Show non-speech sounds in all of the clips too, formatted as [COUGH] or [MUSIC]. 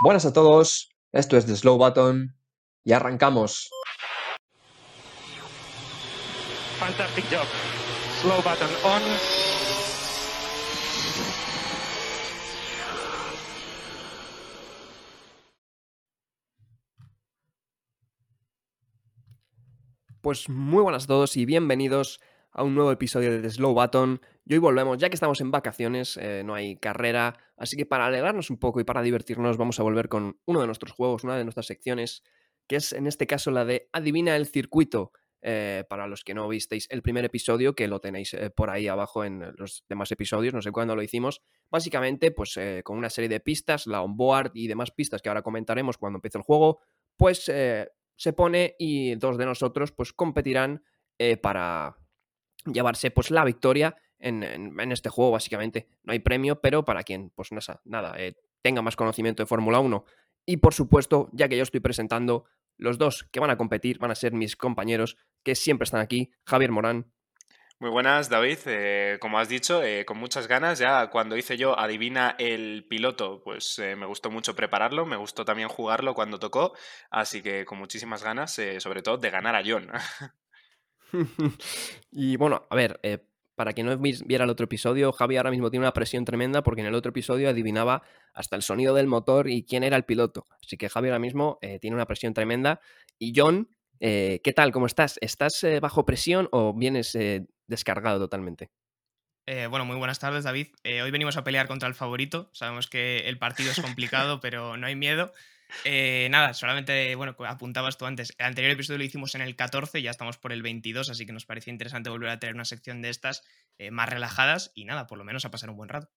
Buenas a todos, esto es The Slow Button y arrancamos. Fantastic job. Slow button on. Pues muy buenas a todos y bienvenidos a un nuevo episodio de The Slow Button. Y hoy volvemos, ya que estamos en vacaciones, eh, no hay carrera, así que para alegrarnos un poco y para divertirnos vamos a volver con uno de nuestros juegos, una de nuestras secciones, que es en este caso la de Adivina el circuito. Eh, para los que no visteis el primer episodio, que lo tenéis eh, por ahí abajo en los demás episodios, no sé cuándo lo hicimos, básicamente pues con una serie de pistas, la onboard y demás pistas que ahora comentaremos cuando empiece el juego, pues se pone y dos de nosotros pues competirán para llevarse pues la victoria en, este juego básicamente. No hay premio, pero para quien pues nada, eh, tenga más conocimiento de Fórmula 1 y por supuesto, ya que yo estoy presentando, los dos que van a competir van a ser mis compañeros que siempre están aquí, Javier Morán. Muy buenas, David. Eh, como has dicho, eh, con muchas ganas. Ya cuando hice yo Adivina el piloto, pues me gustó mucho prepararlo, me gustó también jugarlo cuando tocó, así que con muchísimas ganas, sobre todo de ganar a John. [LAUGHS] [LAUGHS] y bueno, a ver, para quien no viera el otro episodio, Javi ahora mismo tiene una presión tremenda porque en el otro episodio adivinaba hasta el sonido del motor y quién era el piloto. Así que Javi ahora mismo eh, tiene una presión tremenda. Y John, eh, ¿qué tal? ¿Cómo estás? ¿Estás eh, bajo presión o vienes descargado totalmente? bueno, muy buenas tardes, David. hoy venimos a pelear contra el favorito. Sabemos que el partido es complicado, [LAUGHS] pero no hay miedo. Eh, nada, solamente, bueno, apuntabas tú antes. El anterior episodio lo hicimos en el 14, ya estamos por el 22, así que nos parecía interesante volver a tener una sección de estas eh, más relajadas y nada, por lo menos a pasar un buen rato.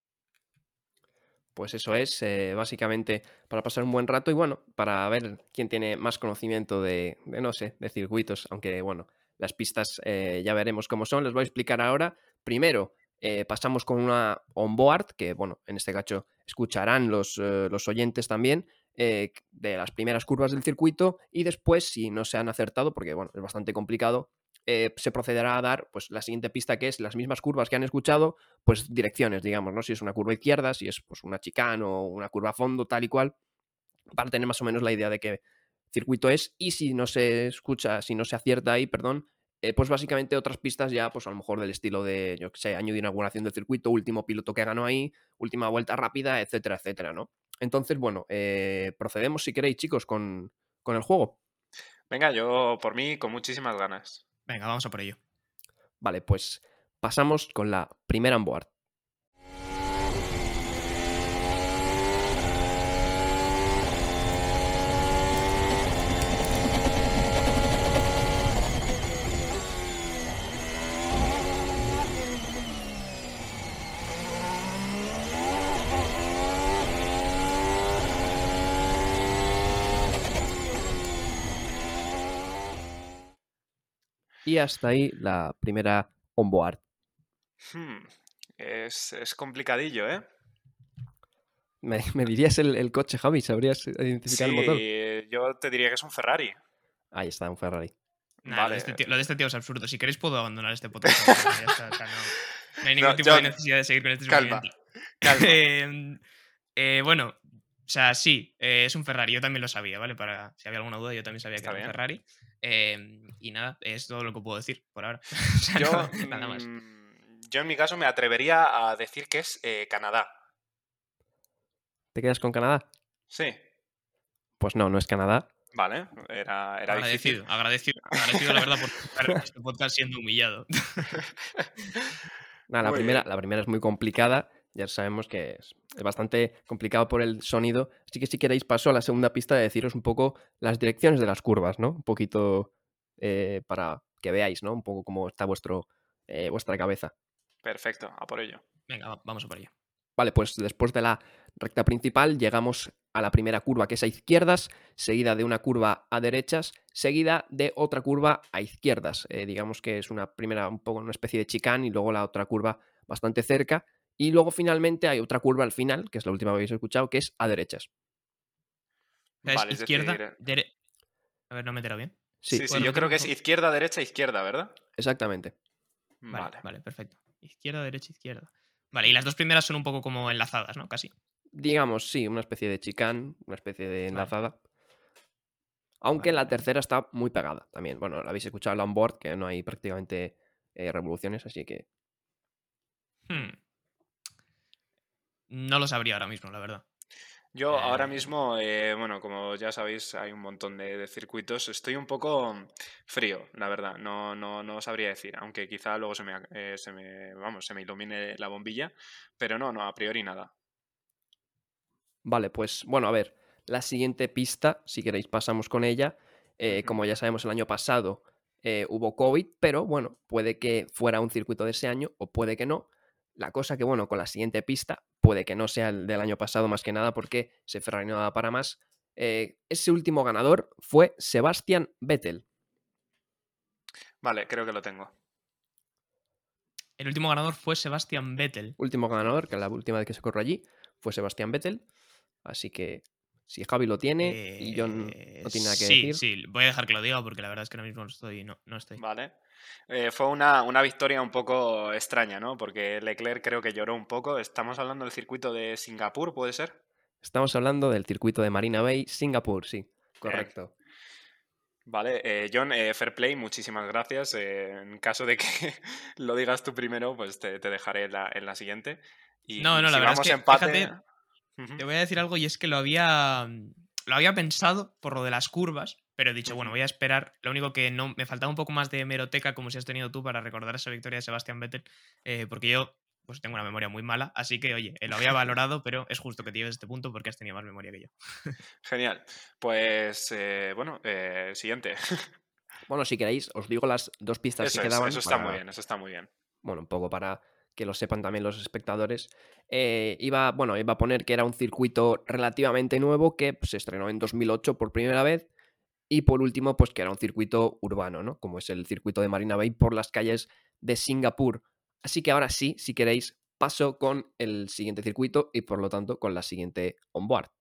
Pues eso es, eh, básicamente para pasar un buen rato y bueno, para ver quién tiene más conocimiento de, no sé, de circuitos, aunque bueno, las pistas ya veremos cómo son, les voy a explicar ahora. Primero, pasamos con una onboard, que bueno, en este caso escucharán los, los oyentes también, eh, de las primeras curvas del circuito y después, si no se han acertado, porque bueno, es bastante complicado, eh, se procederá a dar pues la siguiente pista que es las mismas curvas que han escuchado, pues direcciones, digamos, ¿no? Si es una curva izquierda, si es pues una chicane o una curva a fondo, tal y cual, para tener más o menos la idea de qué circuito es y si no se escucha, si no se acierta ahí, perdón, eh, pues básicamente otras pistas ya, pues a lo mejor del estilo de, yo que sé, año de inauguración del circuito, último piloto que ganó ahí, última vuelta rápida, etcétera, etcétera, ¿no? Entonces, bueno, eh, procedemos si queréis, chicos, con, con el juego. Venga, yo por mí con muchísimas ganas. Venga, vamos a por ello. Vale, pues pasamos con la primera onboard. Y hasta ahí la primera onboard. Hmm, es, complicadillo, ¿eh? ¿Me, [LAUGHS] dirías el, coche, Javi? ¿Sabrías identificar el motor? Yo te diría que es un Ferrari. Ahí está, un Ferrari. vale. Este lo, de este tío, es absurdo. Si queréis, puedo abandonar este podcast. [LAUGHS] no, hay ningún tipo de necesidad de seguir con este calma, calma. [LAUGHS] Em, eh, bueno, o sea, sí, eh, es un Ferrari. Yo también lo sabía, ¿vale? Para si había alguna duda, yo también sabía que era un Ferrari. Em, y nada, es todo lo que puedo decir por ahora. [LAUGHS] yo, nada más. Mm, yo en mi caso me atrevería a decir que es eh, Canadá. ¿Te quedas con Canadá? Sí. Pues no, no es Canadá. Vale, era, era agradecido, difícil. agradecido, agradecido, la verdad, por estar este podcast siendo humillado. [LAUGHS] la, primera, la primera es muy complicada ya sabemos que es, bastante complicado por el sonido. Así que si queréis paso a la segunda pista de deciros un poco las direcciones de las curvas, ¿no? Un poquito eh, para que veáis, ¿no? Un poco cómo está vuestro, eh, vuestra cabeza. Perfecto, a por ello. Venga, vamos a por ello. Vale, pues después de la recta principal llegamos a la primera curva que es a izquierdas, seguida de una curva a derechas, seguida de otra curva a izquierdas. Eh, digamos que es una primera, un poco una especie de chicán y luego la otra curva bastante cerca y luego finalmente hay otra curva al final, que es la última que habéis escuchado, que es a derechas. Es izquierda, A ver, no me entero bien. Sí, sí, yo creo que es izquierda, derecha, izquierda, ¿verdad? Exactamente. Vale, vale, perfecto. Izquierda, derecha, izquierda. Vale, y las dos primeras son un poco como enlazadas, ¿no? Casi. digamos, sí, una especie de chicán, una especie de Vale. enlazada. Aunque Vale, la vale. tercera está muy pegada también. Bueno, la habéis escuchado en la onboard, que no hay prácticamente eh, revoluciones, así que Hmm. No lo sabría ahora mismo, la verdad. Yo ahora Eh, mismo, eh, bueno, como ya sabéis, hay un montón de, de circuitos. Estoy un poco frío, la verdad. No, no, no sabría decir, aunque quizá luego se me, eh, se me, vamos, se me ilumine la bombilla, pero no, no, a priori nada. Vale, pues bueno, a ver, la siguiente pista, si queréis pasamos con ella. Eh, como ya sabemos, el año pasado hubo COVID, pero bueno, puede que fuera un circuito de ese año o puede que no. La cosa que, bueno, con la siguiente pista, puede que no sea el del año pasado más que nada porque se Ferrari no daba para más. Eh, ese último ganador fue Sebastian Vettel. Vale, creo que lo tengo. el último ganador fue Sebastian Vettel. Último ganador, que la última vez que se corrió allí fue Sebastian Vettel. Así que si Javi lo tiene y John Eh, no tiene nada que sí, decir. sí, voy a dejar que lo diga porque la verdad es que ahora mismo no estoy. No, no estoy. Vale. Eh, fue una, una victoria un poco extraña, ¿no? Porque Leclerc creo que lloró un poco. Estamos hablando del circuito de Singapur, ¿puede ser? Estamos hablando del circuito de Marina Bay, Singapur, sí, correcto. Vale, eh, John, eh, fair play, muchísimas gracias. Eh, en caso de que [LAUGHS] lo digas tú primero, pues te, te dejaré en la, en la siguiente. Y No, no, la si verdad es que, empate... fíjate, Te voy a decir algo y es que lo había. Lo había pensado por lo de las curvas, pero he dicho, bueno, voy a esperar. Lo único que no. Me faltaba un poco más de hemeroteca, como si has tenido tú, para recordar esa victoria de Sebastián Vettel. eh, porque yo, pues tengo una memoria muy mala. Así que, oye, eh, lo había [LAUGHS] valorado, pero es justo que te lleves este punto porque has tenido más memoria que yo. [LAUGHS] Genial. Pues eh, bueno, eh, siguiente. [LAUGHS] Bueno, si queréis, os digo las dos pistas Eso que es, quedaban. eso está muy bien, eso está muy bien. Bueno, un poco para que lo sepan también los espectadores. Eh, iba, bueno, iba a poner que era un circuito relativamente nuevo que pues, se estrenó en 2008 por primera vez. Y por último, pues que era un circuito urbano, ¿no? Como es el circuito de Marina Bay por las calles de Singapur. Así que ahora sí, si queréis, paso con el siguiente circuito y por lo tanto con la siguiente onboard.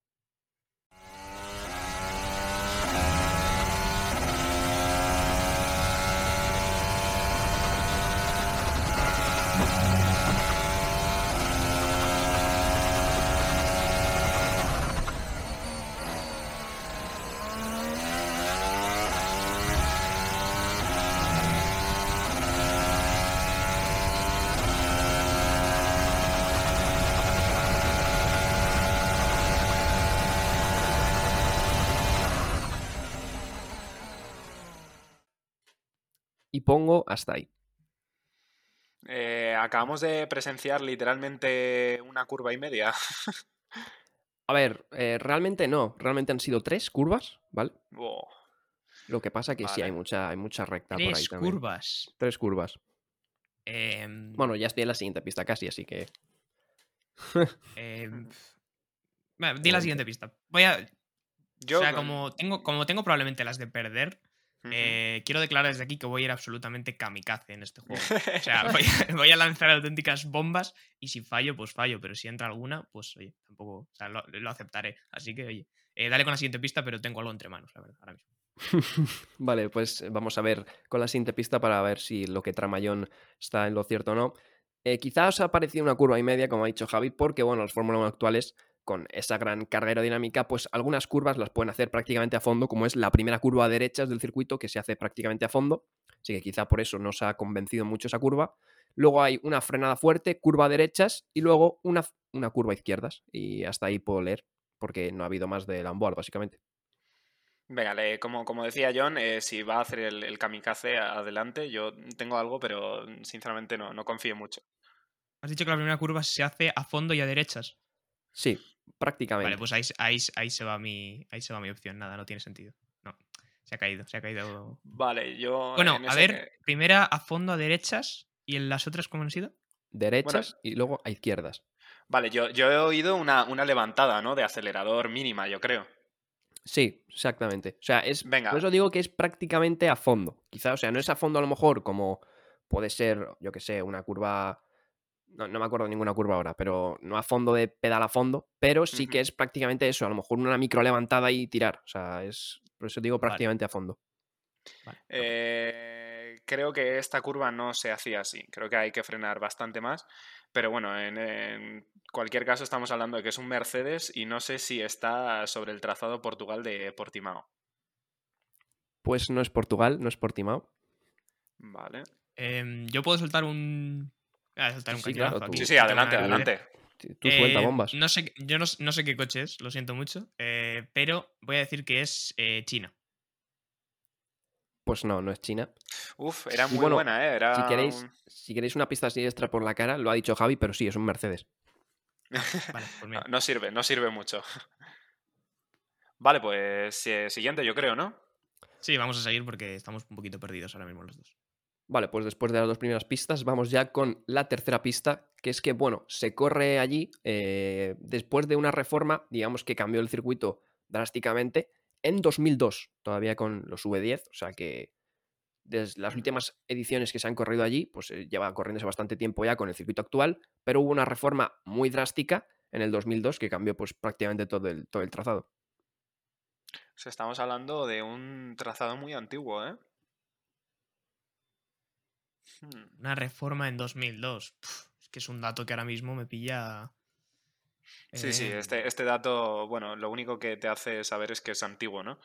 Pongo hasta ahí. Eh, acabamos de presenciar literalmente una curva y media. A ver, eh, realmente no. Realmente han sido tres curvas, ¿vale? Lo que pasa que sí hay mucha, hay mucha recta por ahí Tres también. curvas. Tres curvas. Em, Bueno, ya estoy en la siguiente pista casi, así que. [LAUGHS] em, bueno, di la Adelante. siguiente pista. Voy a. Yo o sea, como tengo, como tengo probablemente las de perder, Eh, quiero declarar desde aquí que voy a ir absolutamente kamikaze en este juego. O sea, [LAUGHS] voy a, voy a lanzar auténticas bombas y si fallo, pues fallo. Pero si entra alguna, pues oye, tampoco. O sea, lo, lo aceptaré. Así que, oye, eh, dale con la siguiente pista, pero tengo algo entre manos, la verdad, ahora mismo. [LAUGHS] Vale, pues vamos a ver con la siguiente pista para ver si lo que trama John está en lo cierto o no. Eh, quizás ha parecido una curva y media, como ha dicho Javi, porque bueno, las Fórmula 1 actuales, con esa gran carga aerodinámica, pues algunas curvas las pueden hacer prácticamente a fondo, como es la primera curva a derechas del circuito, que se hace prácticamente a fondo. Así que quizá por eso no se ha convencido mucho esa curva. Luego hay una frenada fuerte, curva a derechas y luego una, una curva a izquierdas. Y hasta ahí puedo leer, porque no ha habido más de onboard, básicamente. Venga, le- como, como decía John, eh, si va a hacer el, el kamikaze, adelante. Yo tengo algo, pero sinceramente no, no confío mucho. Has dicho que la primera curva se hace a fondo y a derechas. Sí, prácticamente. Vale, pues ahí, ahí, ahí se va mi, ahí se va mi opción. Nada, no tiene sentido. No, se ha caído, se ha caído. Vale, yo. Bueno, en a ver, que- primera a fondo a derechas y en las otras, ¿cómo han sido? Derechas y luego a izquierdas. Vale, yo, yo he oído una, una levantada, ¿no? De acelerador mínima, yo creo. Sí, exactamente. O sea, es. Venga. Por eso digo que es prácticamente a fondo. Quizá, o sea, no es a fondo a lo mejor como puede ser, yo que sé, una curva. No, no me acuerdo de ninguna curva ahora, pero no a fondo de pedal a fondo, pero sí que es prácticamente eso, a lo mejor una micro levantada y tirar. O sea, es. Por eso digo Vale. prácticamente a fondo. Vale. Eh, creo que esta curva no se hacía así. Creo que hay que frenar bastante más. Pero bueno, en, en cualquier caso estamos hablando de que es un Mercedes y no sé si está sobre el trazado Portugal de Portimao. Pues no es Portugal, no es Portimao. Vale. Em, yo puedo soltar un. Voy a soltar Sí, un sí, claro, cañonazo tú- aquí. Sí, sí, Tengo adelante, adelante. Tú suelta Eh, bombas. No sé, yo no, no sé qué coche es, lo siento mucho, eh, pero voy a decir que es eh, China. Pues no, no es China. Uf, era muy bueno, buena, ¿eh? Era Si queréis, un- si queréis una pista así extra por la cara, lo ha dicho Javi, pero sí, es un Mercedes. [LAUGHS] Vale, pues no sirve, no sirve mucho. Vale, pues eh, siguiente, yo creo, ¿no? Sí, vamos a seguir porque estamos un poquito perdidos ahora mismo los dos. Vale, pues después de las dos primeras pistas, vamos ya con la tercera pista, que es que, bueno, se corre allí eh, después de una reforma, digamos que cambió el circuito drásticamente, en 2002, todavía con los V10, o sea que desde las últimas ediciones que se han corrido allí, pues eh, lleva corriéndose bastante tiempo ya con el circuito actual, pero hubo una reforma muy drástica en el 2002 que cambió pues prácticamente todo el, todo el trazado. O sea, estamos hablando de un trazado muy antiguo, ¿eh? Hmm, Una reforma en 2002. Pf, es que es un dato que ahora mismo me pilla. Sí, sí, eh, este, este dato, bueno, lo único que te hace saber es que es antiguo, ¿no?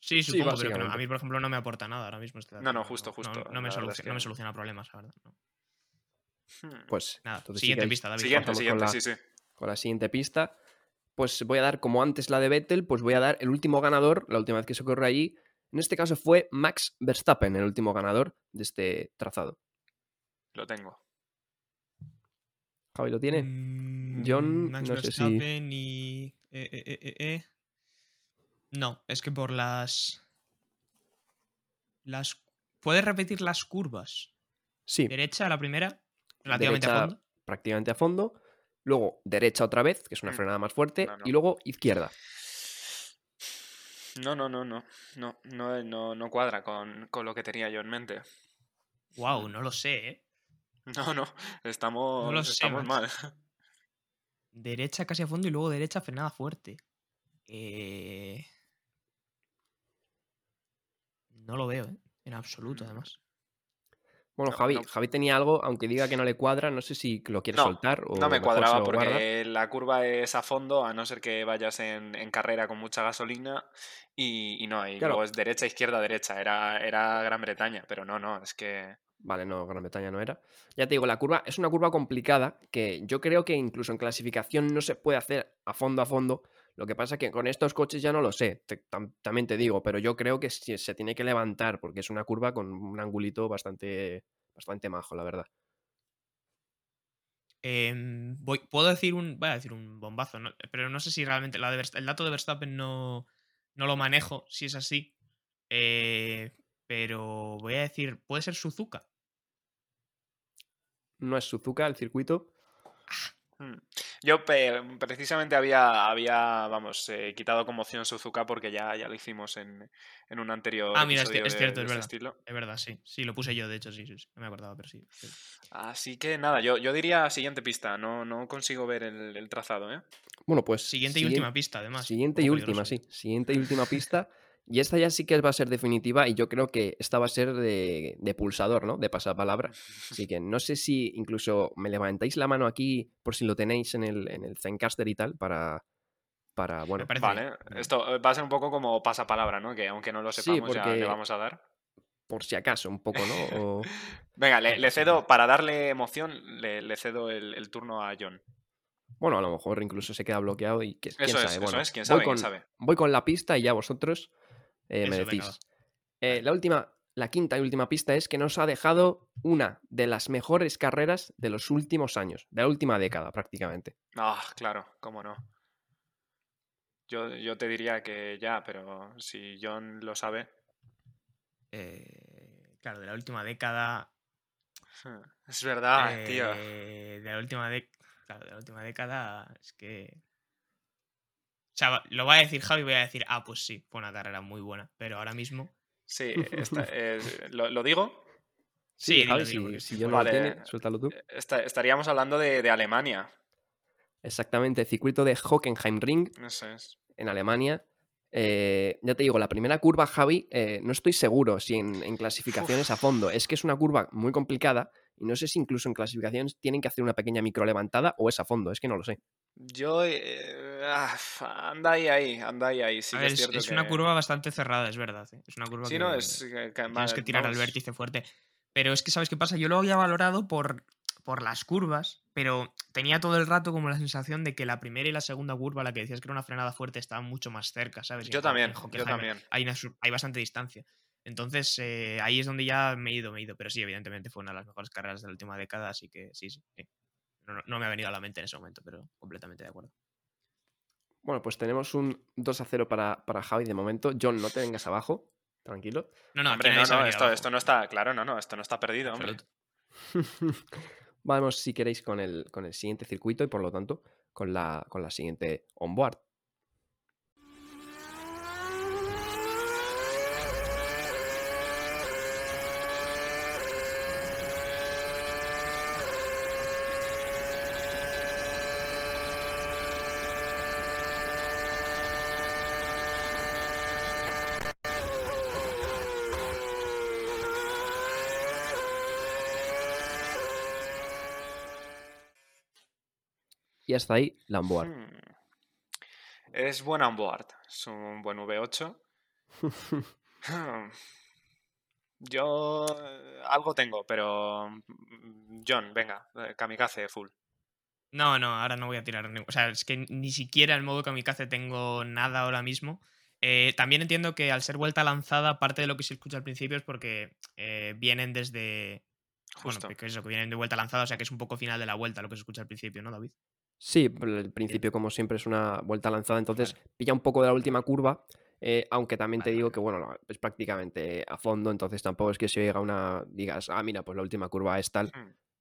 Sí, Sí, supongo, pero que no- a mí, por ejemplo, no me aporta nada ahora mismo este dato. No, no, justo, justo, No, no me, es soluciona, no me soluciona problemas, la verdad. no. Hmm. Pues Nada, sí siguiente pista, David. Siguiente, con siguiente, la- sí, sí. con la siguiente pista, pues voy a dar, como antes la de Vettel, pues voy a dar el último ganador, la última vez que se corrió allí. En este caso fue Max Verstappen, el último ganador de este trazado. Lo tengo. Javi lo tiene. Mm, John, Max no sé si- y. eh, eh, eh. No, es que por las. Las. ¿Puedes repetir las curvas? Sí, Derecha, la primera, relativamente a fondo. prácticamente a fondo. Luego derecha otra vez, que es una Mm. frenada más fuerte. No, no. Y luego izquierda. No, no, no, no. No, no, no, no cuadra con, con lo que tenía yo en mente. Wow, no lo sé, ¿eh? No, no. Estamos, lo sé, estamos mal. Derecha casi a fondo y luego derecha frenada fuerte. Eh... No lo veo, ¿eh? En absoluto, Mm. además. Bueno, No, Javi, no. Javi tenía algo, aunque diga que no le cuadra, no sé si lo quiere No, soltar o No me cuadraba guarda. porque la curva es a fondo, a no ser que vayas en, en carrera con mucha gasolina y, y no, y Claro. luego es derecha, izquierda, derecha. Era, era Gran Bretaña, pero no, no, es que... Vale, no, Gran Bretaña no era. Ya te digo, la curva es una curva complicada que yo creo que incluso en clasificación no se puede hacer a fondo a fondo. Lo que pasa que con estos coches ya no lo sé, te- tam- también te digo, pero yo creo que sí se tiene que levantar porque es una curva con un angulito bastante, bastante majo, la verdad. Em, voy, puedo decir un. Voy a decir un bombazo, ¿no? pero no sé si realmente. La de el dato de Verstappen no, no lo manejo, si es así. Eh, pero voy a decir. ¿Puede ser Suzuka? No es Suzuka el circuito. Hmm. Yo precisamente había, había vamos, eh, quitado como opción Suzuka porque ya, ya lo hicimos en, en un anterior Ah, mira, es, episodio es de- cierto, de es verdad. estilo. Es verdad, sí. Sí, lo puse yo, de hecho, sí, sí, sí. No me acordaba, pero sí. sí. Así que nada, yo, yo diría siguiente pista, no, no consigo ver el, el trazado, ¿eh? Bueno, pues. Siguiente y última pista, además. Siguiente y última, sí. Siguiente y última pista. Y esta ya sí que va a ser definitiva y yo creo que esta va a ser de, de pulsador, ¿no? De pasapalabra. Así que no sé si incluso me levantáis la mano aquí por si lo tenéis en el, en el Zencaster y tal para, para bueno, parece Vale, bien. esto eh, va a ser un poco como pasapalabra, ¿no? Que aunque no lo Sí, sepamos ya le vamos a dar. por si acaso un poco, ¿no? O- [LAUGHS] Venga, le, cedo, para darle emoción, le, le cedo el, el turno a John. bueno, a lo mejor incluso se queda bloqueado y que, quién Eso es, sabe. eso Bueno, es, quién voy sabe, quién con, sabe. voy con la pista y ya vosotros eh, me decís. Eh, la última, la quinta y última pista es que nos ha dejado una de las mejores carreras de los últimos años, de la última década prácticamente. Ah, claro, cómo no. Yo, yo te diría que ya, pero si John lo sabe. Eh, claro, de la última década. [LAUGHS] Es verdad, tío. De la última década. Claro, de la última década. Es que. Sea, lo va a decir Javi y voy a decir, ah, pues sí, fue una carrera muy buena. Pero ahora mismo. Sí, [LAUGHS] esta- es- ¿lo, lo digo? Sí, Sí, Javi, si, yo no vale. lo tiene, suéltalo tú. Esta- estaríamos hablando de, de Alemania. Exactamente, circuito de Hockenheim Ring Eso es. en Alemania. Eh, ya te digo, la primera curva, Javi, eh, no estoy seguro si en, en clasificaciones a fondo. Es que es una curva muy complicada Y no sé si incluso en clasificaciones tienen que hacer una pequeña micro levantada o es a fondo, es que no lo sé. Yo. eh, ah, anda ahí, ahí, anda ahí, ahí. Sí que es es, cierto es una curva bastante cerrada, es verdad. ¿eh? Es una curva Sí, que, no, es. que- tienes que tirar al vamos, vértice fuerte. Pero es que, ¿sabes qué pasa? Yo lo había valorado por, por las curvas, pero tenía todo el rato como la sensación de que la primera y la segunda curva, la que decías que era una frenada fuerte, estaban mucho más cerca, ¿sabes? Yo en también, en yo también. Hay, una su- hay bastante distancia. Entonces, eh, ahí es donde ya me he ido, me he ido. Pero sí, evidentemente fue una de las mejores carreras de la última década, así que sí, sí. sí. No, no- no me ha venido a la mente en ese momento, pero completamente de acuerdo. Bueno, pues tenemos un 2 a 0 para, para Javi de momento. John, no te vengas abajo, tranquilo. No, no, Hombre, no, esto, abajo. esto no está. Claro, no, no, esto no está perdido, hombre. [LAUGHS] Vamos, si queréis, con el, con el siguiente circuito y por lo tanto con la, con la siguiente onboard. Y hasta ahí la onboard. Hmm. Es buen onboard. Es un buen V8. [LAUGHS] Hmm. Yo algo tengo, pero mm, John, venga, eh, kamikaze full. No, no, ahora no voy a tirar. ni- O sea, es que ni siquiera en modo kamikaze tengo nada ahora mismo. Eh, también entiendo que al ser vuelta lanzada, parte de lo que se escucha al principio es porque eh, vienen desde. Justo. Bueno, que es eso, que vienen de vuelta lanzada, o sea que es un poco final de la vuelta lo que se escucha al principio, ¿no, David? Sí, el principio, como siempre, es una vuelta lanzada, entonces pilla un poco de la última curva. eh, aunque también te digo que, bueno, es prácticamente a fondo, entonces tampoco es que si llega una. digas, ah, mira, pues la última curva es tal,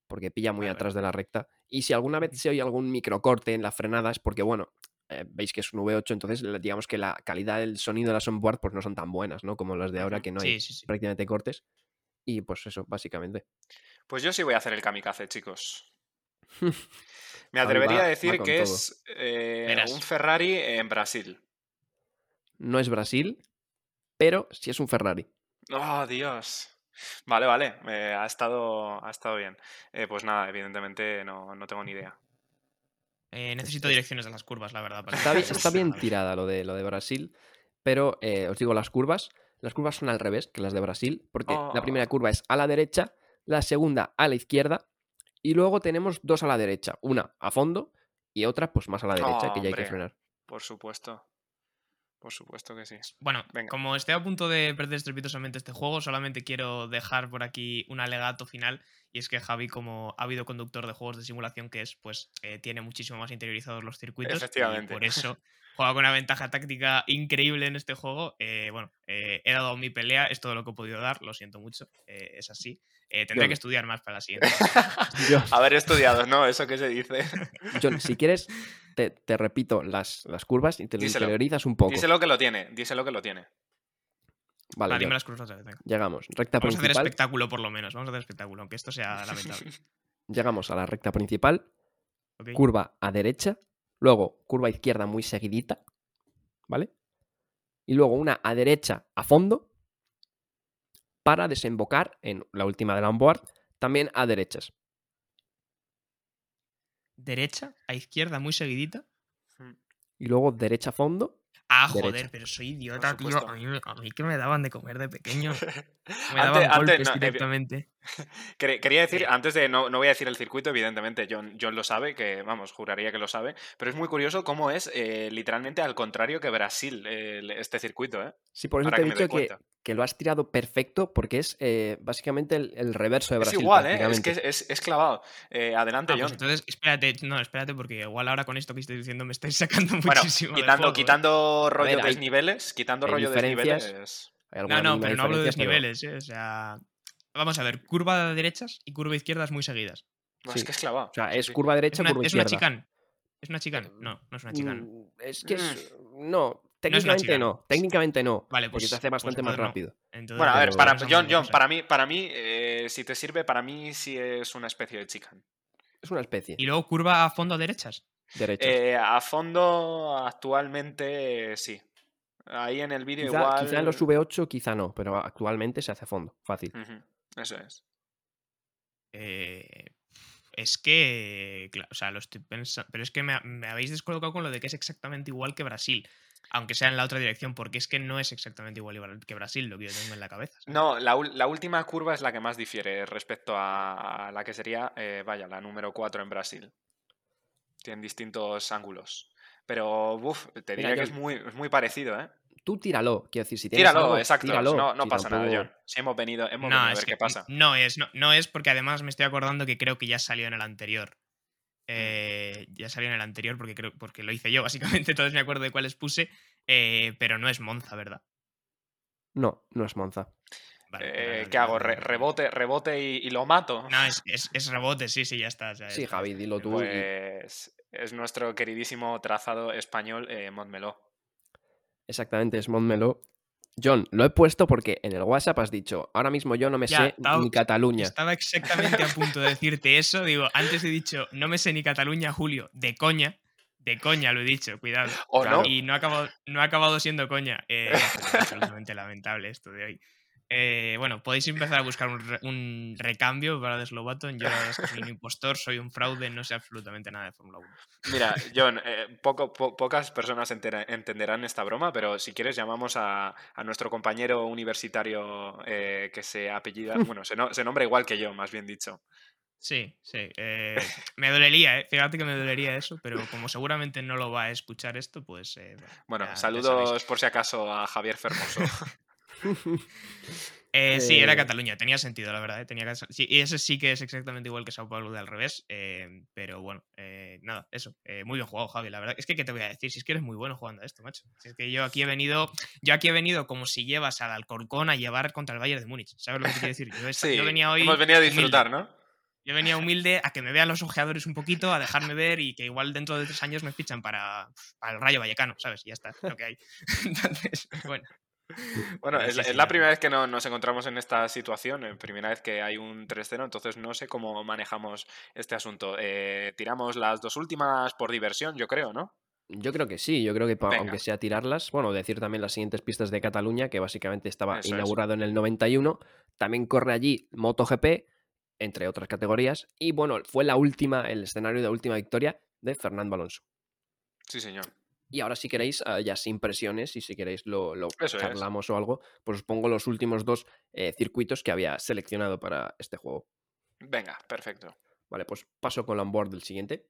porque pilla muy Vale, atrás de la recta. Y si alguna vez se oye algún microcorte en la frenada, es porque, bueno, eh, veis que es un V8, entonces digamos que la calidad del sonido de las onboard pues no son tan buenas, ¿no? Como las de ahora, que no hay Sí, sí, sí. prácticamente cortes. Y pues eso, básicamente. Pues yo sí voy a hacer el kamikaze, chicos. [LAUGHS] Me atrevería va- a decir que todo. es eh, un Ferrari en Brasil. No es Brasil, pero sí es un Ferrari. Oh, Dios. Vale, vale. eh, ha, estado, ha estado bien. Eh, pues nada, evidentemente no, no tengo ni idea. Eh, necesito es- direcciones de las curvas, la verdad. para Está [LAUGHS] bien, está tirada lo de, lo de Brasil, pero eh, os digo las curvas. Las curvas son al revés que las de Brasil, porque la primera Oh. curva es a la derecha, la segunda a la izquierda, y luego tenemos dos a la derecha, una a fondo y otra pues más a la derecha, que ya hay que frenar. Por supuesto. Por supuesto que sí. Bueno, Venga. como estoy a punto de perder estrepitosamente este juego, solamente quiero dejar por aquí un alegato final. Y es que Javi, como ha habido conductor de juegos de simulación que es, pues eh, tiene muchísimo más interiorizados los circuitos. Efectivamente. Y por eso [LAUGHS] juega con una ventaja táctica increíble en este juego. Eh, bueno, eh, he dado mi pelea, es todo lo que he podido dar, lo siento mucho, eh, es así. Eh, tendré que estudiar más para la siguiente. [LAUGHS] [LAUGHS] Haber estudiado, ¿no? Eso que se dice. John, si quieres, [LAUGHS] te, te repito las, las curvas y te lo Díselo. interiorizas un poco. Díselo que lo tiene. Díselo que lo tiene. Vale, Va, dime las curvas otra vez, venga. llegamos. Recta Vamos a hacer espectáculo por lo menos, vamos a hacer espectáculo, aunque esto sea lamentable. Llegamos a la recta principal, curva a derecha, luego curva izquierda muy seguidita, ¿vale? Y luego una a derecha a fondo para desembocar en la última de la onboard, también a derechas. Derecha a izquierda muy seguidita. Y luego derecha a fondo. Ah, Derecha. joder, pero soy idiota, tío. A mí, me- a mí que me daban de comer de pequeño. [LAUGHS] Me Antes- daban antes- golpes no, evi- directamente. [LAUGHS] Quer- Quería decir, antes de, no, no voy a decir el circuito, evidentemente, John, John lo sabe, que vamos, juraría que lo sabe, pero es muy curioso cómo es eh, literalmente al contrario que Brasil, eh, este circuito, ¿eh? Sí, por eso Ahora te he dicho que, que lo has tirado perfecto porque es eh, básicamente el, el reverso de Es Brasil. igual, ¿eh? Es que es, es- es clavado. Adelante, Ah, pues John. entonces, espérate, no, espérate, porque igual ahora con esto que estoy diciendo me estáis [LAUGHS] sacando Bueno, muchísimo. quitando, juego, quitando rollo ver, hay- desniveles, quitando rollo desniveles. No, no, pero no hablo de desniveles, ¿eh? O sea. Vamos a ver, curva de derechas y curva izquierdas muy seguidas. No, Sí. Es que es clavado. O sea, es sí. curva ¿Es derecha, una, curva es una izquierda. chicane? ¿Es una chicane? No, no es una chicane. Mm, Es que es. No, técnicamente no. Técnicamente no. Vale, porque pues- se hace pues bastante más no. rápido. Entonces, Bueno, a ver, para, John, para mí, para mí eh, si te sirve, para mí sí es una especie de chican. Es una especie. Y luego curva a fondo a derechas. Derecha. Eh, a fondo, actualmente, eh, sí. Ahí en el vídeo quizá, igual... quizá en los V8, quizá no, pero actualmente se hace a fondo. Fácil. Ujú, Eso es. Eh, es que, claro, o sea, lo estoy pensando, pero es que me, me habéis descolocado con lo de que es exactamente igual que Brasil aunque sea en la otra dirección, porque es que no es exactamente igual que Brasil lo que yo tengo en la cabeza. No, la, última curva es la que más difiere respecto a, la que sería, eh, vaya, la número 4 en Brasil. Tienen distintos ángulos. Pero, uff, te diría que es muy, muy parecido, ¿eh? Tú tíralo, quiero decir, si tienes Tíralo, exacto. no, no pasa nada, John. Si hemos venido, hemos venido a ver qué pasa. No es, no, no es porque además me estoy acordando que creo que ya salió en el anterior. Eh, ya salió en el anterior porque creo porque lo hice yo, [LAUGHS] básicamente, entonces me acuerdo de cuáles puse, eh, pero no es Monza, ¿verdad? No, no es Monza. Eh, ¿Qué hago? ¿Rebote, rebote y, lo mato? No, es, rebote, sí, sí, ya está. sí, Javi, dilo tú. Pues es nuestro queridísimo trazado español Montmeló. Exactamente, es Montmeló. John, lo he puesto porque en el WhatsApp has dicho, ahora mismo yo no me sé ni Cataluña. Estaba exactamente a punto de decirte eso. Digo, antes he dicho, no me sé ni Cataluña, Julio, de coña. De coña lo he dicho, cuidado. Y no ha acabado, no ha acabado siendo coña. Eh, es absolutamente lamentable esto de hoy. Eh, bueno, podéis empezar a buscar un, recambio para Deslobaton. Yo soy un impostor, soy un fraude, no sé absolutamente nada de Fórmula 1. Mira, John, eh, poco, pocas personas entenderán esta broma, pero si quieres llamamos a, nuestro compañero universitario eh, que se apellida, [LAUGHS] bueno, se, no, se, nombra igual que yo, más bien dicho. Sí, sí. me dolería, ¿eh? fíjate que me dolería eso, pero como seguramente no lo va a escuchar esto, pues... bueno, saludos por si acaso a Javier Fermoso. [LAUGHS] [LAUGHS] Eh, sí, era eh. Cataluña, tenía sentido, la verdad. ¿eh? Tenía y ese sí que es exactamente igual que Sao Paulo de al revés. pero bueno, nada, eso. muy bien jugado, Javi, la verdad. Es que, ¿qué te voy a decir? Si es que eres muy bueno jugando a esto, macho. es que yo aquí he venido, yo aquí he venido como si llevas al Alcorcón a llevar contra el Bayern de Múnich. ¿Sabes lo que te quiero decir? Yo, sí, venía hoy. Hemos venido a disfrutar, ¿no? Yo venía humilde a que me vean los ojeadores un poquito, a dejarme ver y que igual dentro de tres años me fichan para, para el Rayo Vallecano, ¿sabes? Y ya está, lo que hay. [LAUGHS] Entonces, bueno. [LAUGHS] Bueno, es, la primera vez que nos encontramos en esta situación, eh, primera vez que hay un 3-0, entonces no sé cómo manejamos este asunto. Eh, tiramos las dos últimas por diversión, yo creo, ¿no? Yo creo que sí, yo creo que aunque sea tirarlas, bueno, decir también las siguientes pistas de Cataluña, que básicamente estaba inaugurado en el 91, también corre allí MotoGP, entre otras categorías, y bueno, fue la última, el escenario de última victoria de Fernando Alonso. Sí, señor. Y ahora si queréis, ah, ya sin presiones, y si queréis lo, lo charlamos o algo, pues os pongo los últimos dos eh, circuitos que había seleccionado para este juego. Venga, perfecto. Vale, pues paso con la onboard del siguiente.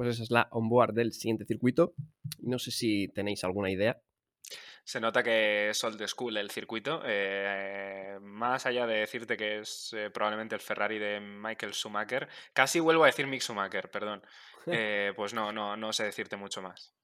Pues esa es la onboard del siguiente circuito. No sé si tenéis alguna idea. Se nota que es old school el circuito. Eh, más allá de decirte que es eh, probablemente el Ferrari de Michael Schumacher, casi vuelvo a decir Mick Schumacher, perdón. Eh, pues no, no, no sé decirte mucho más.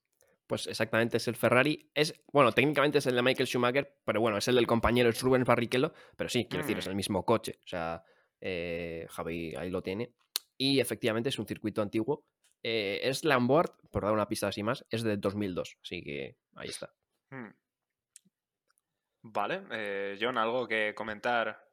Pues exactamente es el Ferrari. Es, bueno, técnicamente es el de Michael Schumacher, pero bueno, es el del compañero Rubens Barrichello, pero sí, quiero decir, es mm. el mismo coche. O sea, Javi ahí lo tiene. Y efectivamente es un circuito antiguo eh, es Lambord, por dar una pista así más, es de 2002, así que ahí está. Hmm. Vale, eh, John, ¿algo que comentar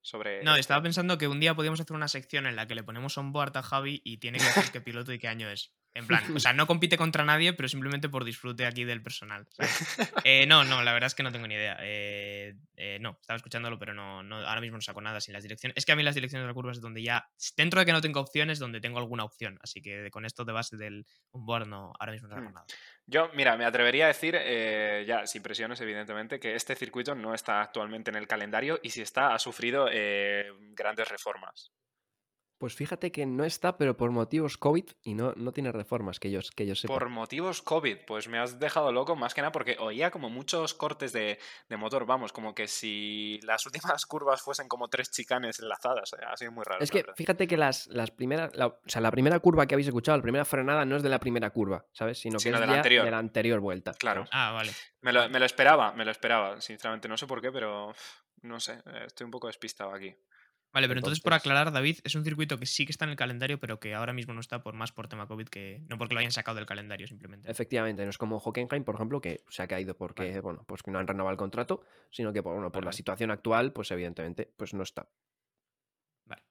sobre...? No, estaba pensando que un día podíamos hacer una sección en la que le ponemos onboard a Javi y tiene que decir qué piloto y qué año es. En plan, o sea, no compite contra nadie, pero simplemente por disfrute aquí del personal. [LAUGHS] Eh, no, no, la verdad es que no tengo ni idea. Eh, eh, no, estaba escuchándolo, pero no, no, ahora mismo no saco nada sin las direcciones. Es que a mí las direcciones de la curva es donde ya, dentro de que no tengo opciones, donde tengo alguna opción. Así que con esto de base del onboard, no, ahora mismo no saco hmm. nada. Yo, mira, me atrevería a decir, ya sin presiones, evidentemente, que este circuito no está actualmente en el calendario y si está, ha sufrido grandes reformas. Pues fíjate que no está, pero por motivos COVID y no, no tiene reformas que yo, que yo sepa. Por motivos COVID, pues me has dejado loco más que nada porque oía como muchos cortes de, motor, vamos, como que si las [LAUGHS] últimas curvas fuesen como tres chicanes enlazadas, ha sido muy raro. Es que fíjate que las, las primeras, o sea, la primera curva que habéis escuchado, la primera frenada no es de la primera curva, ¿sabes? Sino que es de la, anterior. de la anterior vuelta. Claro. Ah, vale. Me lo, me lo esperaba, me lo esperaba, sinceramente, no sé por qué, pero no sé, eh, estoy un poco despistado aquí. Vale, pero entonces, por aclarar, David, es un circuito que sí que está en el calendario, pero que ahora mismo no está por más por tema COVID que. No porque lo hayan sacado del calendario, simplemente. Efectivamente, no es como Hockenheim, por ejemplo, que se ha caído porque, bueno, pues que no han renovado el contrato, sino que por, bueno, por Vale, la situación actual, pues evidentemente, pues no está. Vale.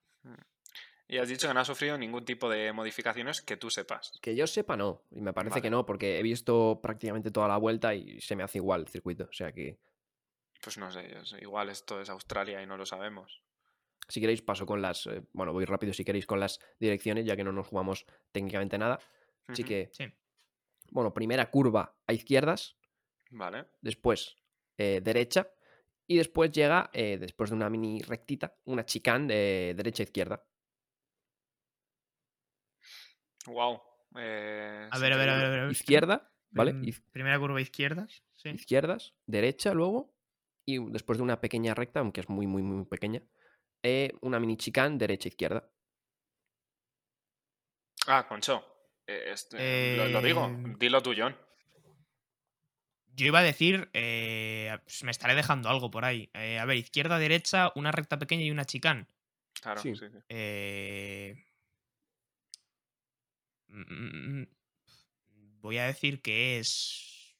Y has dicho que no ha sufrido ningún tipo de modificaciones que tú sepas. Que yo sepa, no. Y me parece Vale. que no, porque he visto prácticamente toda la vuelta y se me hace igual el circuito. O sea que, Pues no sé, igual esto es Australia y no lo sabemos. Si queréis, paso con las. eh, bueno, voy rápido si queréis con las direcciones, ya que no nos jugamos técnicamente nada. Así que, Sí. bueno, primera curva a izquierdas, Vale. después eh, derecha, y después llega, eh, después de una mini rectita, una chicane de derecha a izquierda. Wow. eh, A ver, a ver, a ver, a ver. Izquierda, ¿vale? Primera curva izquierdas. Sí. izquierdas, derecha luego, y después de una pequeña recta, aunque es muy, muy, muy pequeña, eh, una mini chicane derecha-izquierda. Ah, Concho. eh, este, lo, lo digo. Eh, Dilo tú, John. Yo iba a decir, eh, pues me estaré dejando algo por ahí. Eh, a ver, izquierda, derecha, una recta pequeña y una chicane. Claro, sí. sí, sí. Eh, mm, Voy a decir que es.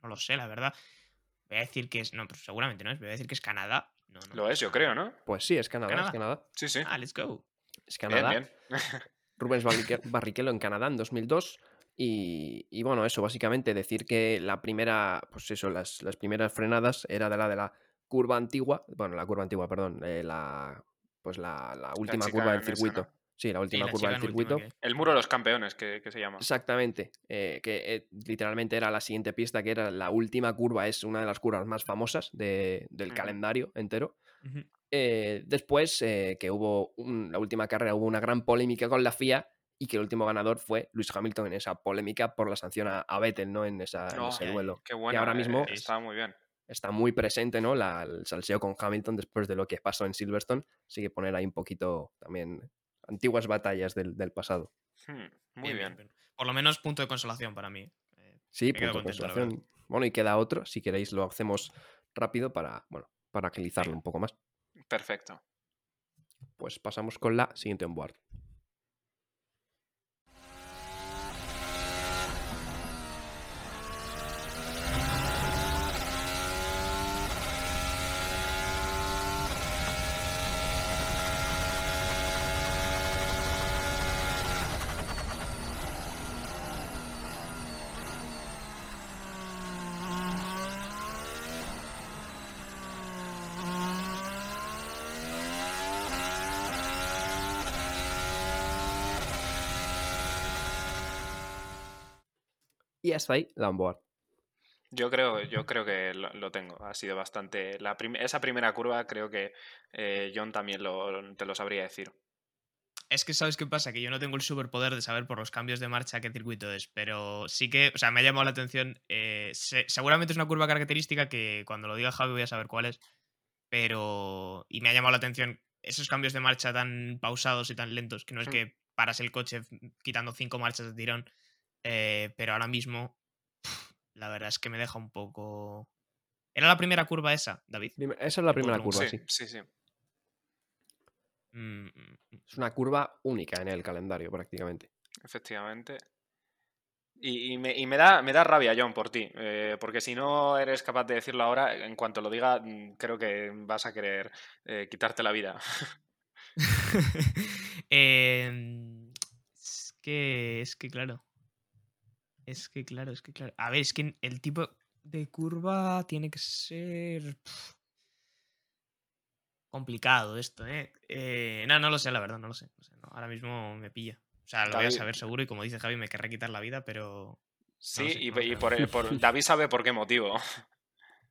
No lo sé, la verdad. Voy a decir que es. No, pero seguramente no es. Voy a decir que es Canadá. No, no, Lo es, yo creo, ¿no? Pues sí, es Canadá, Canadá. es Canadá. Sí, sí. Ah, let's go. Es Canadá. bien. [LAUGHS] Rubens Barrichello en Canadá en 2002. Y, y bueno, eso, básicamente decir que la primera, pues eso, las, las primeras frenadas era de la de la curva antigua, bueno, la curva antigua, perdón, eh, la, pues la, la última curva del esa, circuito. ¿no? Sí, la Sí, última la curva del última circuito. que- El muro de los campeones, que, que se llama. Exactamente, eh, que eh, literalmente era la siguiente pista, que era la última curva, es una de las curvas más famosas de- del calendario entero. Eh, después, que hubo un- la última carrera, hubo una gran polémica con la FIA y que el último ganador fue Lewis Hamilton en esa polémica por la sanción a, a Vettel, ¿no? En, esa, en Oh, ese duelo. Qué bueno. ahora eh, mismo- está muy bien. Está muy presente, ¿no? La- el salseo con Hamilton después de lo que pasó en Silverstone. Así que poner ahí un poquito también antiguas batallas del, del pasado. Hmm, muy bien. Por lo menos punto de consolación para mí. Eh, Sí, punto de consolación. Bueno, y queda otro. Si queréis lo hacemos rápido para, bueno, para agilizarlo un poco más. Perfecto. Pues pasamos con la siguiente onboard. Y hasta ahí la onboard. Yo creo, yo creo que lo, lo tengo. Ha sido bastante. La prim- esa primera curva creo que eh, John también lo, te lo sabría decir. Es que sabes qué pasa, que yo no tengo el superpoder de saber por los cambios de marcha qué circuito es, pero sí que, o sea, me ha llamado la atención. eh, se- seguramente es una curva característica que cuando lo diga Javi voy a saber cuál es, pero... Y me ha llamado la atención esos cambios de marcha tan pausados y tan lentos, que no es Hmm. que paras el coche quitando cinco marchas de tirón, eh, pero ahora mismo, la verdad es que me deja un poco... ¿Era la primera curva esa, David? Esa es la primera curva, sí, sí. sí, sí. Mm, mm, mm. Es una curva única en el calendario, prácticamente. Efectivamente. Y, y me, y me da, me da rabia, John, por ti. eh, porque si no eres capaz de decirlo ahora, en cuanto lo diga, creo que vas a querer eh, quitarte la vida. [LAUGHS] Em, es que, es que claro. Es que claro, es que claro. A ver, es que el tipo de curva tiene que ser complicado esto, ¿eh? Eh, No, no lo sé, la verdad, no lo sé. no sé, no, ahora mismo me pilla. O sea, lo voy a saber seguro y como dice Javi, me querré quitar la vida, pero... Sí, sé, y, por, por- [LAUGHS] David sabe por qué motivo.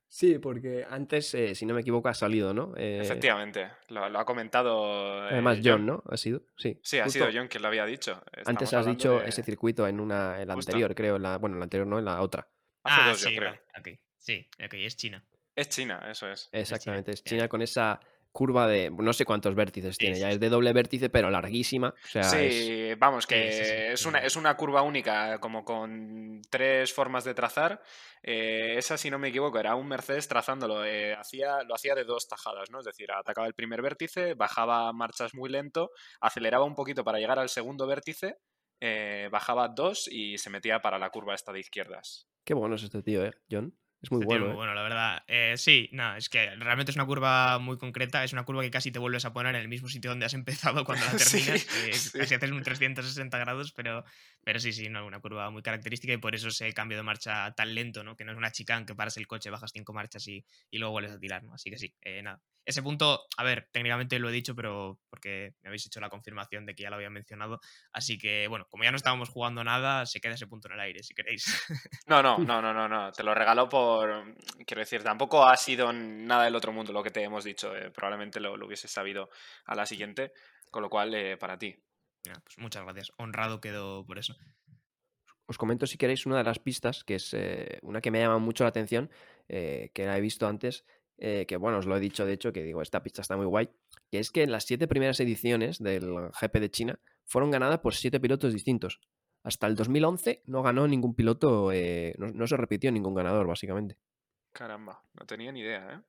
Sí, porque antes, eh, si no me equivoco, ha salido, ¿no? Eh, Efectivamente. Lo, lo ha comentado. eh, Además, John, ¿no? Ha sido, sí. Sí, ha sido John quien lo había dicho. Antes has dicho de- ese circuito en una, en la Justo. anterior, creo. en la, bueno, en la anterior no, en la otra. Hace ah, dos, yo sí, creo. vale, ok. Sí, ok, es China. Es China, eso es. Exactamente, es. China con esa curva de no sé cuántos vértices tiene, ya es de doble vértice, pero larguísima. sí, vamos, que es, una, es una curva única, como con tres formas de trazar. Eh, esa, si no me equivoco, era un Mercedes trazándolo, eh, hacía, lo hacía de dos tajadas, ¿no? Es decir, atacaba el primer vértice, bajaba marchas muy lento, aceleraba un poquito para llegar al segundo vértice, eh, bajaba dos y se metía para la curva esta de izquierdas. Qué bueno es este tío, ¿eh, John? Es muy bueno. Muy ¿eh? bueno, la verdad. Eh, sí, nada, es que realmente es una curva muy concreta. Es una curva que casi te vuelves a poner en el mismo sitio donde has empezado cuando la [LAUGHS] terminas. Casi haces un 360 grados, pero, pero sí, sí, no, una curva muy característica y por eso ese cambio de marcha tan lento, ¿no? Que no es una chicane que paras el coche, bajas cinco marchas y, y luego vuelves a tirar, ¿no? Así que sí, eh, nada. Ese punto, a ver, técnicamente lo he dicho, pero porque me habéis hecho la confirmación de que ya lo había mencionado. Así que, bueno, como ya no estábamos jugando nada, se queda ese punto en el aire, si queréis. No, no, [LAUGHS] no, no, no, no. Te lo regaló por. Quiero decir, tampoco ha sido nada del otro mundo lo que te hemos dicho. Eh, probablemente lo, lo hubiese sabido a la siguiente. Con lo cual, eh, para ti. pues muchas gracias. Honrado quedó por eso. Os comento si queréis una de las pistas, que es eh, una que me llama mucho la atención, que la he visto antes, que bueno, os lo he dicho de hecho, que digo, esta pista está muy guay, que es que las siete primeras ediciones del GP de China fueron ganadas por siete pilotos distintos. Hasta el 2011 no ganó ningún piloto, no, no, se repitió ningún ganador, básicamente. Caramba, no tenía ni idea, ¿eh?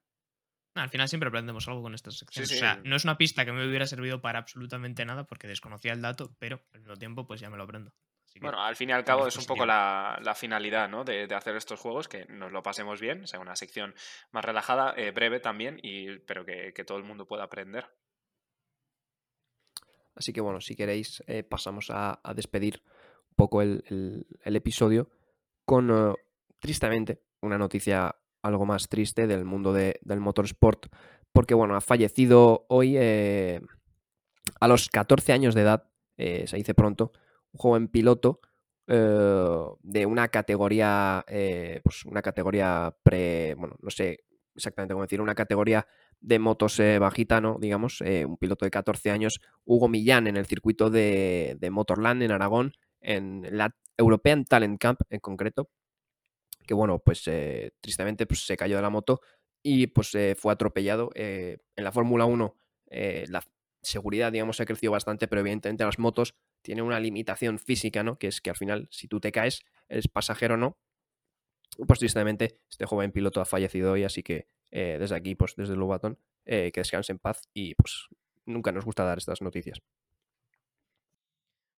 Al final siempre aprendemos algo con estas secciones. O sea, no es una pista que me hubiera servido para absolutamente nada porque desconocía el dato, pero al mismo tiempo pues ya me lo aprendo. bueno, al fin y al cabo es un poco la, la finalidad ¿no? de, de, hacer estos juegos, que nos lo pasemos bien, o sea, una sección más relajada, eh, breve también, y, pero que, que, todo el mundo pueda aprender. Así que bueno, si queréis, eh, pasamos a, a, despedir poco el, el, episodio con, uh, tristemente, una noticia algo más triste del mundo de, del motorsport, porque bueno, ha fallecido hoy eh, a los 14 años de edad, eh, se dice pronto, un joven piloto eh, de una categoría, eh, pues una categoría pre, bueno, no sé exactamente cómo decir, una categoría de motos eh, bajita, ¿no? Digamos, un piloto de 14 años, Hugo Millán, en el circuito de, de Motorland en Aragón, en la European Talent Camp en concreto, que bueno, pues eh, tristemente pues, se cayó de la moto y pues eh, fue atropellado. Eh, en la Fórmula 1 la seguridad, digamos, ha crecido bastante, pero evidentemente las motos tienen una limitación física, ¿no? Que es que al final, si tú te caes, eres pasajero o no. Pues tristemente, este joven piloto ha fallecido hoy, así que desde aquí, pues desde Lobaton, que descanse en paz y pues nunca nos gusta dar estas noticias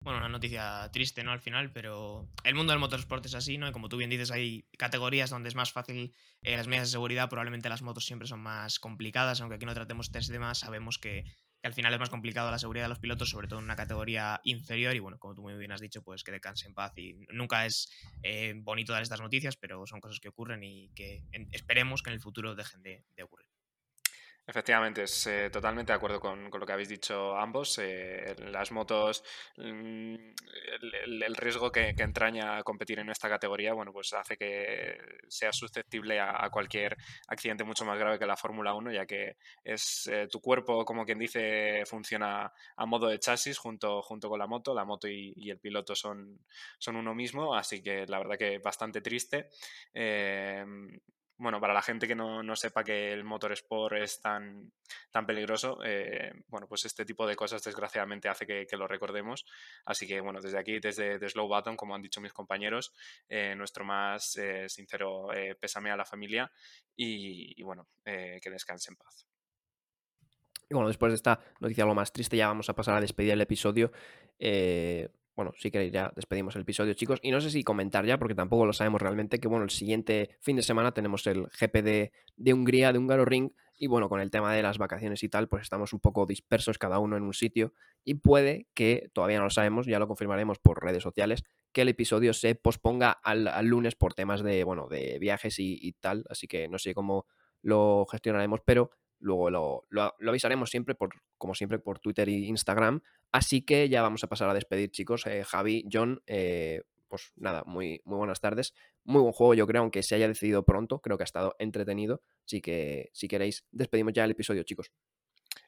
bueno, una noticia triste, ¿no? Al final, pero el mundo del motorsport es así, ¿no? Y como tú bien dices, hay categorías donde es más fácil eh, las medidas de seguridad, probablemente las motos siempre son más complicadas, aunque aquí no tratemos test de más, sabemos que, al final es más complicado la seguridad de los pilotos, sobre todo en una categoría inferior, y bueno, como tú muy bien has dicho, pues que descanse en paz, y nunca es eh, bonito dar estas noticias, pero son cosas que ocurren y que esperemos que en el futuro dejen de, de ocurrir. Efectivamente, es eh, totalmente de acuerdo con, con, lo que habéis dicho ambos. Eh, las motos, mm, el, riesgo que, que, entraña competir en esta categoría, bueno, pues hace que sea susceptible a, cualquier accidente mucho más grave que la Fórmula 1, ya que es eh, tu cuerpo, como quien dice, funciona a modo de chasis junto, junto con la moto. La moto y, el piloto son, son uno mismo, así que la verdad que bastante triste bueno, para la gente que no, no, sepa que el motorsport es tan, tan peligroso, eh, bueno, pues este tipo de cosas desgraciadamente hace que, lo recordemos. Así que, bueno, desde aquí, desde, Slow Button, como han dicho mis compañeros, eh, nuestro más eh, sincero pésame a la familia y, y bueno, que descanse en paz. Y bueno, después de esta noticia lo más triste, ya vamos a pasar a despedir el episodio bueno, si queréis ya despedimos el episodio, chicos. Y no sé si comentar ya, porque tampoco lo sabemos realmente, que bueno, el siguiente fin de semana tenemos el GP de, Hungría, de Húngaro Ring. Y bueno, con el tema de las vacaciones y tal, pues estamos un poco dispersos cada uno en un sitio. Y puede que, todavía no lo sabemos, ya lo confirmaremos por redes sociales, que el episodio se posponga al, lunes por temas de, bueno, de viajes y, tal. Así que no sé cómo lo gestionaremos, pero luego lo, lo, avisaremos siempre, por, como siempre, por Twitter e Instagram. Así que ya vamos a pasar a despedir, chicos. Eh, Javi, John, eh, pues nada, muy, muy buenas tardes. Muy buen juego, yo creo, aunque se haya decidido pronto. Creo que ha estado entretenido. Así que, si queréis, despedimos ya el episodio, chicos.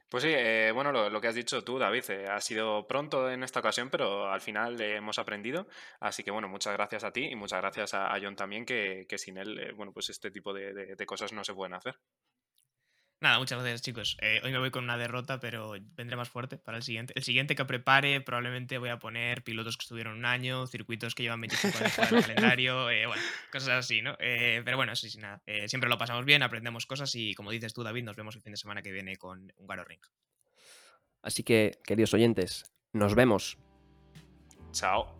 Pues sí, eh, bueno, lo, que has dicho tú, David, ha sido pronto en esta ocasión, pero al final hemos aprendido. Así que bueno, muchas gracias a ti y muchas gracias a, John también, que, que sin él, bueno, pues este tipo de cosas no se pueden hacer. Nada, muchas gracias chicos. Eh, hoy me voy con una derrota, pero vendré más fuerte para el siguiente. El siguiente que prepare probablemente voy a poner pilotos que estuvieron un año, circuitos que llevan 25 años en el calendario, eh, bueno, cosas así, ¿no? Eh, pero bueno, sí, sí, nada. siempre lo pasamos bien, aprendemos cosas y como dices tú, David, nos vemos el fin de semana que viene con un Garo Ring. Así que, queridos oyentes, nos vemos. Chao.